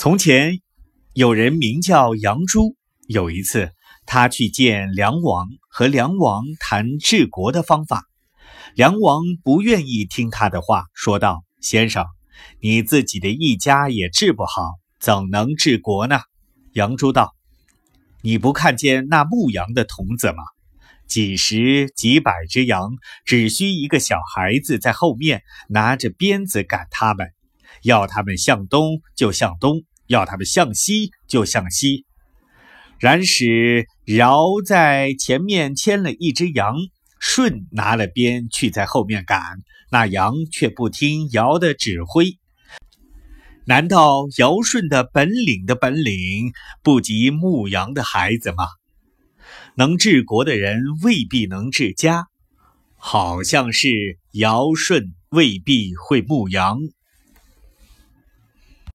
从前有人名叫杨朱，有一次他去见梁王，和梁王谈治国的方法。梁王不愿意听他的话，说道：“先生，你自己的一家也治不好，怎能治国呢？”杨朱道：“你不看见那牧羊的童子吗？几十几百只羊，只需一个小孩子在后面拿着鞭子赶他们，要他们向东就向东。”要他们向西就向西，然使尧在前面牵了一只羊，舜拿了鞭去在后面赶，那羊却不听尧的指挥。难道尧舜的本领的本领不及牧羊的孩子吗？能治国的人未必能治家，好像是尧舜未必会牧羊。